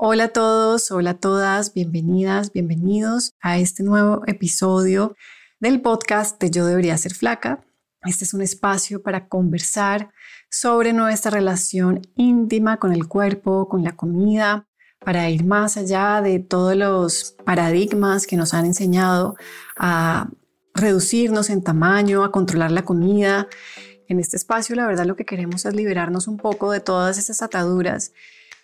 Hola a todos, hola a todas, bienvenidas, bienvenidos a este nuevo episodio del podcast de Yo debería ser flaca. Este es un espacio para conversar sobre nuestra relación íntima con el cuerpo, con la comida, para ir más allá de todos los paradigmas que nos han enseñado a reducirnos en tamaño, a controlar la comida. En este espacio, la verdad, lo que queremos es liberarnos un poco de todas esas ataduras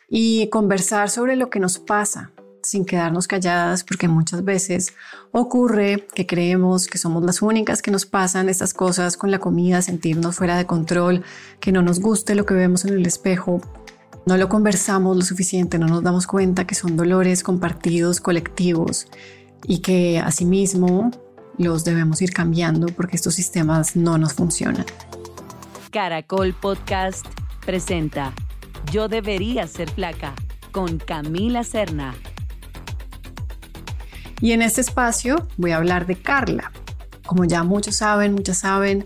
y conversar sobre lo que nos pasa sin quedarnos calladas, porque muchas veces ocurre que creemos que somos las únicas que nos pasan estas cosas con la comida, sentirnos fuera de control, que no nos guste lo que vemos en el espejo. No lo conversamos lo suficiente, no nos damos cuenta que son dolores compartidos, colectivos, y que asimismo los debemos ir cambiando porque estos sistemas no nos funcionan. Caracol Podcast presenta yo debería ser flaca con Camila Serna. Y en este espacio voy a hablar de Carla. Como ya muchos saben, muchas saben,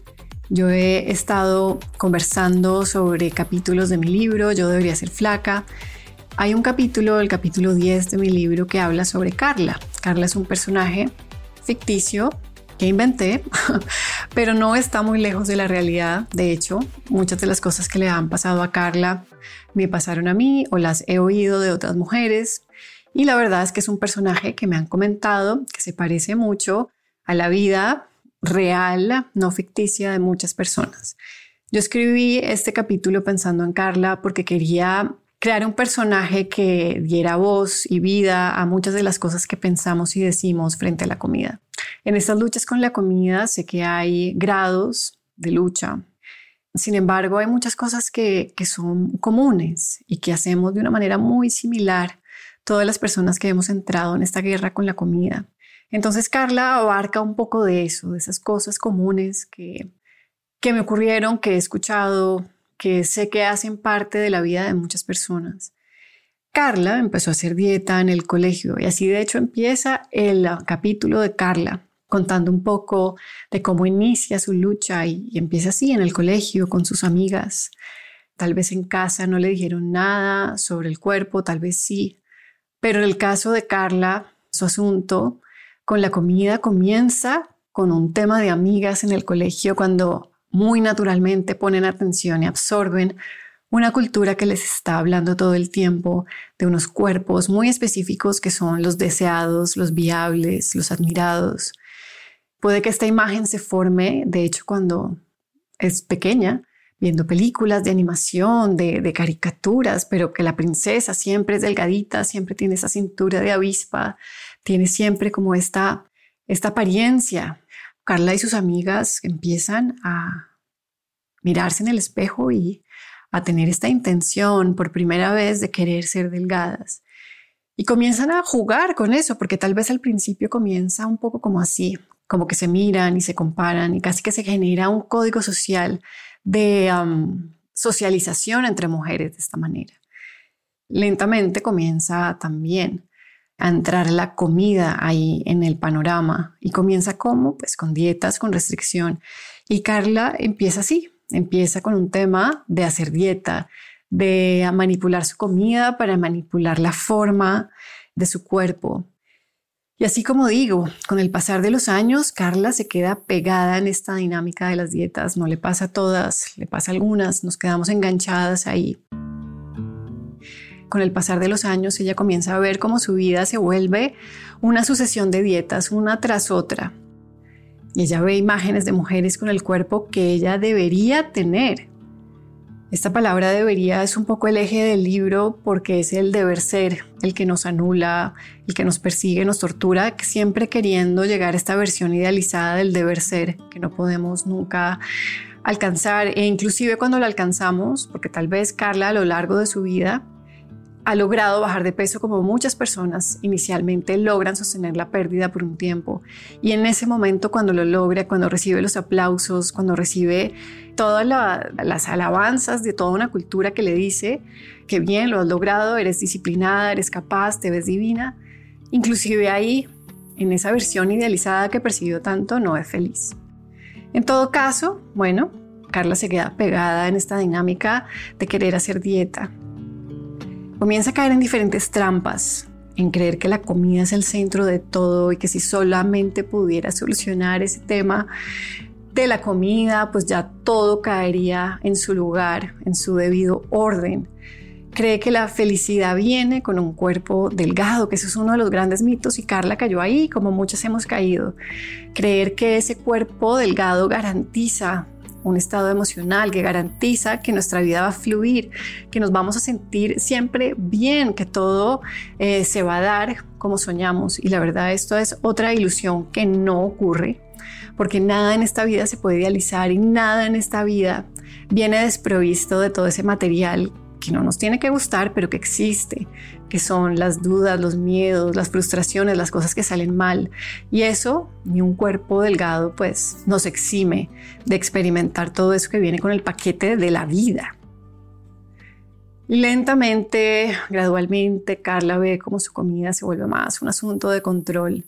yo he estado conversando sobre capítulos de mi libro, Yo debería ser flaca. Hay un capítulo, el capítulo 10 de mi libro, que habla sobre Carla. Carla es un personaje ficticio que inventé, pero no está muy lejos de la realidad. De hecho, muchas de las cosas que le han pasado a Carla me pasaron a mí o las he oído de otras mujeres. Y la verdad es que es un personaje que me han comentado que se parece mucho a la vida real, no ficticia de muchas personas. Yo escribí este capítulo pensando en Carla porque quería crear un personaje que diera voz y vida a muchas de las cosas que pensamos y decimos frente a la comida. En estas luchas con la comida sé que hay grados de lucha. Sin embargo, hay muchas cosas que, que son comunes y que hacemos de una manera muy similar todas las personas que hemos entrado en esta guerra con la comida. Entonces Carla abarca un poco de eso, de esas cosas comunes que, que me ocurrieron, que he escuchado, que sé que hacen parte de la vida de muchas personas. Carla empezó a hacer dieta en el colegio y así de hecho empieza el capítulo de Carla contando un poco de cómo inicia su lucha y, empieza así en el colegio con sus amigas. Tal vez en casa no le dijeron nada sobre el cuerpo, tal vez sí, pero en el caso de Carla, su asunto con la comida comienza con un tema de amigas en el colegio cuando muy naturalmente ponen atención y absorben una cultura que les está hablando todo el tiempo de unos cuerpos muy específicos que son los deseados, los viables, los admirados. Puede que esta imagen se forme, de hecho, cuando es pequeña, viendo películas de animación, de, caricaturas, pero que la princesa siempre es delgadita, siempre tiene esa cintura de avispa, tiene siempre como esta, esta apariencia Carla y sus amigas empiezan a mirarse en el espejo y a tener esta intención por primera vez de querer ser delgadas. Y comienzan a jugar con eso, porque tal vez al principio comienza un poco como así, como que se miran y se comparan y casi que se genera un código social de socialización entre mujeres de esta manera. Lentamente comienza también a entrar la comida ahí en el panorama y comienza como pues con dietas, con restricción. Y Carla empieza así, empieza con un tema de hacer dieta, de manipular su comida para manipular la forma de su cuerpo. Y así como digo, con el pasar de los años, Carla se queda pegada en esta dinámica de las dietas. No le pasa a todas, le pasa a algunas, nos quedamos enganchadas ahí con el pasar de los años, ella comienza a ver cómo su vida se vuelve una sucesión de dietas, una tras otra. Y ella ve imágenes de mujeres con el cuerpo que ella debería tener. Esta palabra debería es un poco el eje del libro porque es el deber ser, el que nos anula, el que nos persigue, nos tortura, siempre queriendo llegar a esta versión idealizada del deber ser que no podemos nunca alcanzar. E inclusive cuando la alcanzamos, porque tal vez Carla a lo largo de su vida ha logrado bajar de peso como muchas personas inicialmente logran sostener la pérdida por un tiempo. Y en ese momento cuando lo logra, cuando recibe los aplausos, cuando recibe todas las alabanzas de toda una cultura que le dice que bien, lo has logrado, eres disciplinada, eres capaz, te ves divina, inclusive ahí, en esa versión idealizada que percibió tanto, no es feliz. En todo caso, bueno, Carla se queda pegada en esta dinámica de querer hacer dieta, comienza a caer en diferentes trampas, en creer que la comida es el centro de todo y que si solamente pudiera solucionar ese tema de la comida, pues ya todo caería en su lugar, en su debido orden. Cree que la felicidad viene con un cuerpo delgado, que ese es uno de los grandes mitos y Carla cayó ahí, como muchas hemos caído. Creer que ese cuerpo delgado garantiza un estado emocional que garantiza que nuestra vida va a fluir, que nos vamos a sentir siempre bien, que todo eh, se va a dar como soñamos. Y la verdad esto es otra ilusión que no ocurre, porque nada en esta vida se puede idealizar y nada en esta vida viene desprovisto de todo ese material que no nos tiene que gustar, pero que existe, que son las dudas, los miedos, las frustraciones, las cosas que salen mal. Y eso, ni un cuerpo delgado, pues nos exime de experimentar todo eso que viene con el paquete de la vida. Lentamente, gradualmente, Carla ve cómo su comida se vuelve más un asunto de control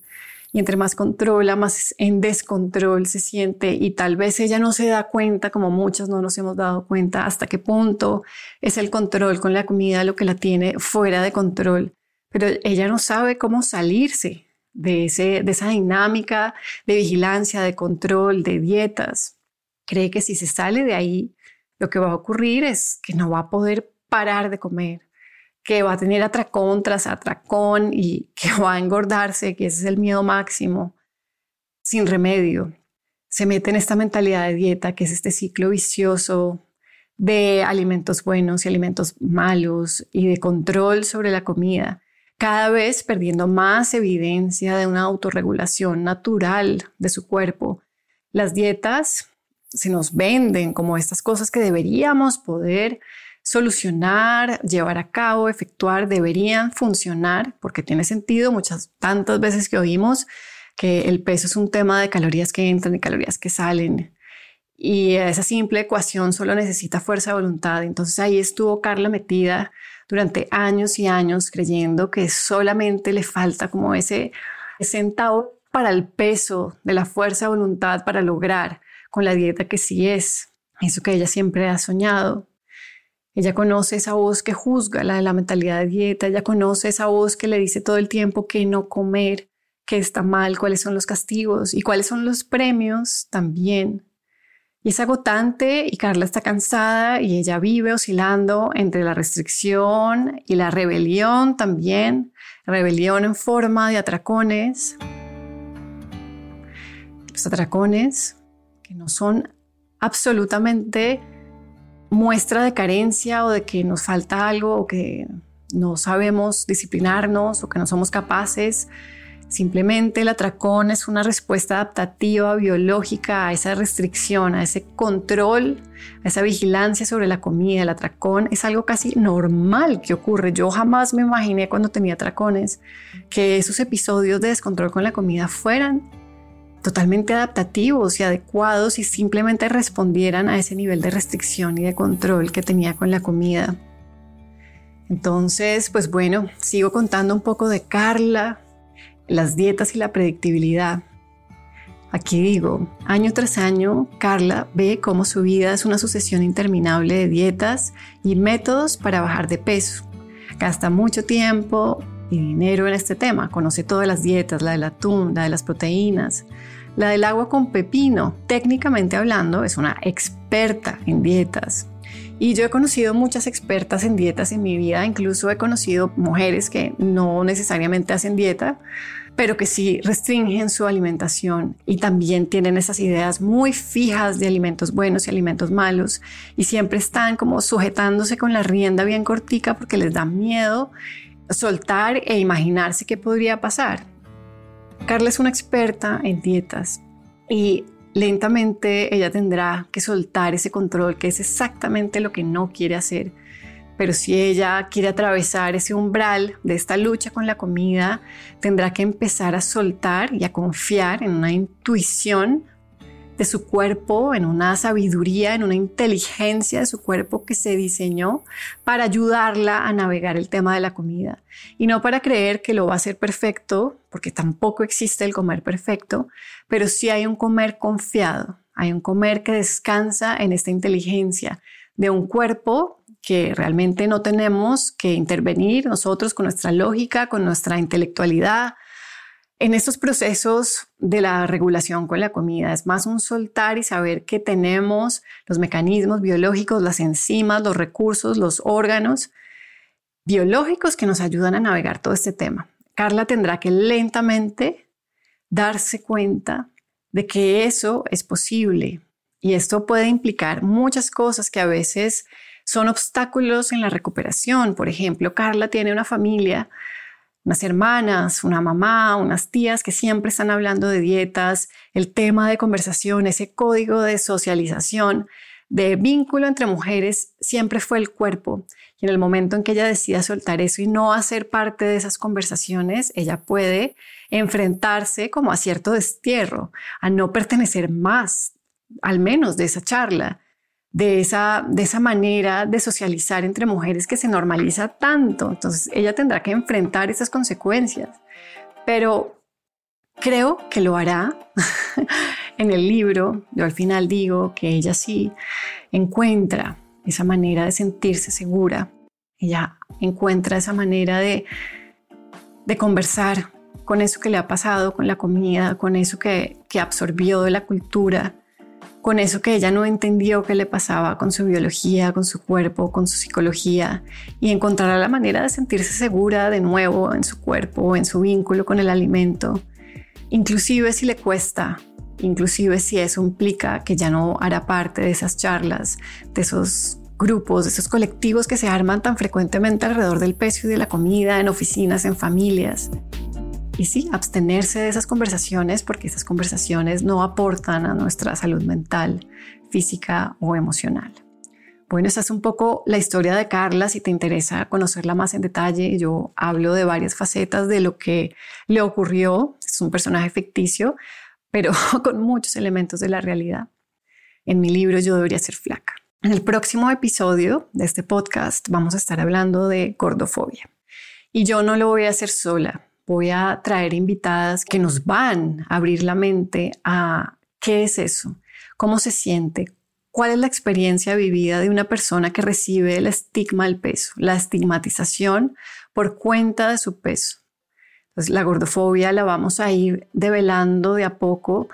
y entre más controla, más en descontrol se siente y tal vez ella no se da cuenta, como muchas no nos hemos dado cuenta, hasta qué punto es el control con la comida lo que la tiene fuera de control. Pero ella no sabe cómo salirse de, ese, de esa dinámica de vigilancia, de control, de dietas. Cree que si se sale de ahí, lo que va a ocurrir es que no va a poder parar de comer que va a tener atracón tras atracón y que va a engordarse, que ese es el miedo máximo, sin remedio. Se mete en esta mentalidad de dieta, que es este ciclo vicioso de alimentos buenos y alimentos malos y de control sobre la comida, cada vez perdiendo más evidencia de una autorregulación natural de su cuerpo. Las dietas se nos venden como estas cosas que deberíamos poder solucionar, llevar a cabo, efectuar, deberían funcionar, porque tiene sentido muchas, tantas veces que oímos que el peso es un tema de calorías que entran y calorías que salen. Y esa simple ecuación solo necesita fuerza de voluntad. Entonces ahí estuvo Carla metida durante años y años creyendo que solamente le falta como ese centavo para el peso de la fuerza de voluntad para lograr con la dieta que sí es. Eso que ella siempre ha soñado. Ella conoce esa voz que juzga, la de la mentalidad de dieta, ella conoce esa voz que le dice todo el tiempo que no comer, que está mal, cuáles son los castigos y cuáles son los premios también. Y es agotante y Carla está cansada y ella vive oscilando entre la restricción y la rebelión también, rebelión en forma de atracones. Los atracones que no son absolutamente muestra de carencia o de que nos falta algo o que no sabemos disciplinarnos o que no somos capaces. Simplemente el atracón es una respuesta adaptativa biológica a esa restricción, a ese control, a esa vigilancia sobre la comida. El atracón es algo casi normal que ocurre. Yo jamás me imaginé cuando tenía atracones que esos episodios de descontrol con la comida fueran totalmente adaptativos y adecuados y simplemente respondieran a ese nivel de restricción y de control que tenía con la comida. Entonces, pues bueno, sigo contando un poco de Carla, las dietas y la predictibilidad. Aquí digo, año tras año, Carla ve cómo su vida es una sucesión interminable de dietas y métodos para bajar de peso. Gasta mucho tiempo, dinero en este tema. Conoce todas las dietas, la del atún, la de las proteínas, la del agua con pepino. Técnicamente hablando, es una experta en dietas. Y yo he conocido muchas expertas en dietas en mi vida, incluso he conocido mujeres que no necesariamente hacen dieta, pero que sí restringen su alimentación y también tienen esas ideas muy fijas de alimentos buenos y alimentos malos y siempre están como sujetándose con la rienda bien cortica porque les da miedo soltar e imaginarse qué podría pasar. Carla es una experta en dietas y lentamente ella tendrá que soltar ese control, que es exactamente lo que no quiere hacer. Pero si ella quiere atravesar ese umbral de esta lucha con la comida, tendrá que empezar a soltar y a confiar en una intuición de su cuerpo, en una sabiduría, en una inteligencia de su cuerpo que se diseñó para ayudarla a navegar el tema de la comida. Y no para creer que lo va a hacer perfecto, porque tampoco existe el comer perfecto, pero sí hay un comer confiado, hay un comer que descansa en esta inteligencia de un cuerpo que realmente no tenemos que intervenir nosotros con nuestra lógica, con nuestra intelectualidad en estos procesos de la regulación con la comida. Es más un soltar y saber que tenemos los mecanismos biológicos, las enzimas, los recursos, los órganos biológicos que nos ayudan a navegar todo este tema. Carla tendrá que lentamente darse cuenta de que eso es posible y esto puede implicar muchas cosas que a veces son obstáculos en la recuperación. Por ejemplo, Carla tiene una familia, unas hermanas, una mamá, unas tías que siempre están hablando de dietas, el tema de conversación, ese código de socialización, de vínculo entre mujeres, siempre fue el cuerpo. Y en el momento en que ella decida soltar eso y no hacer parte de esas conversaciones, ella puede enfrentarse como a cierto destierro, a no pertenecer más, al menos de esa charla, de esa, de esa manera de socializar entre mujeres que se normaliza tanto. Entonces ella tendrá que enfrentar esas consecuencias. Pero creo que lo hará. en el libro, yo al final digo que ella sí encuentra esa manera de sentirse segura. Ella encuentra esa manera de, de conversar con eso que le ha pasado, con la comida, con eso que, que absorbió de la cultura, con eso que ella no entendió que le pasaba con su biología, con su cuerpo, con su psicología, y encontrará la manera de sentirse segura de nuevo en su cuerpo, en su vínculo con el alimento, inclusive si le cuesta, inclusive si eso implica que ya no hará parte de esas charlas, de esos grupos, de esos colectivos que se arman tan frecuentemente alrededor del peso y de la comida, en oficinas, en familias. Y sí, abstenerse de esas conversaciones porque esas conversaciones no aportan a nuestra salud mental, física o emocional. Bueno, esa es un poco la historia de Carla. Si te interesa conocerla más en detalle, yo hablo de varias facetas de lo que le ocurrió. Es un personaje ficticio, pero con muchos elementos de la realidad. En mi libro Yo debería ser flaca. En el próximo episodio de este podcast vamos a estar hablando de gordofobia. Y yo no lo voy a hacer sola voy a traer invitadas que nos van a abrir la mente a qué es eso, cómo se siente, cuál es la experiencia vivida de una persona que recibe el estigma del peso, la estigmatización por cuenta de su peso. Entonces, la gordofobia la vamos a ir develando de a poco.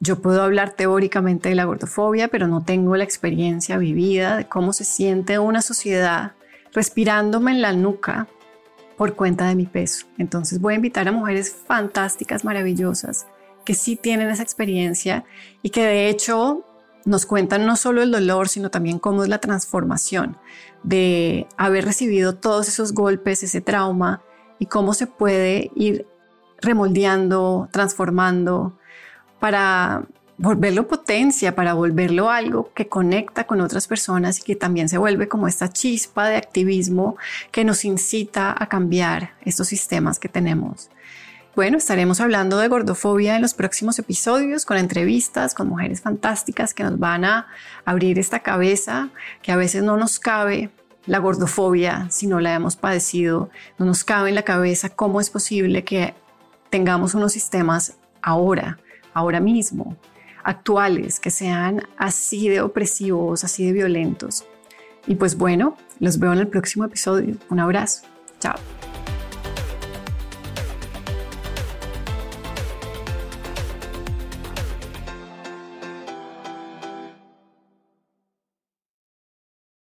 Yo puedo hablar teóricamente de la gordofobia, pero no tengo la experiencia vivida de cómo se siente una sociedad respirándome en la nuca por cuenta de mi peso. Entonces voy a invitar a mujeres fantásticas, maravillosas, que sí tienen esa experiencia y que de hecho nos cuentan no solo el dolor, sino también cómo es la transformación de haber recibido todos esos golpes, ese trauma y cómo se puede ir remoldeando, transformando para volverlo potencia, para volverlo algo que conecta con otras personas y que también se vuelve como esta chispa de activismo que nos incita a cambiar estos sistemas que tenemos. Bueno, estaremos hablando de gordofobia en los próximos episodios con entrevistas con mujeres fantásticas que nos van a abrir esta cabeza que a veces no nos cabe la gordofobia si no la hemos padecido, no nos cabe en la cabeza cómo es posible que tengamos unos sistemas ahora, ahora mismo, actuales que sean así de opresivos, así de violentos. Y pues bueno, los veo en el próximo episodio. Un abrazo. Chao.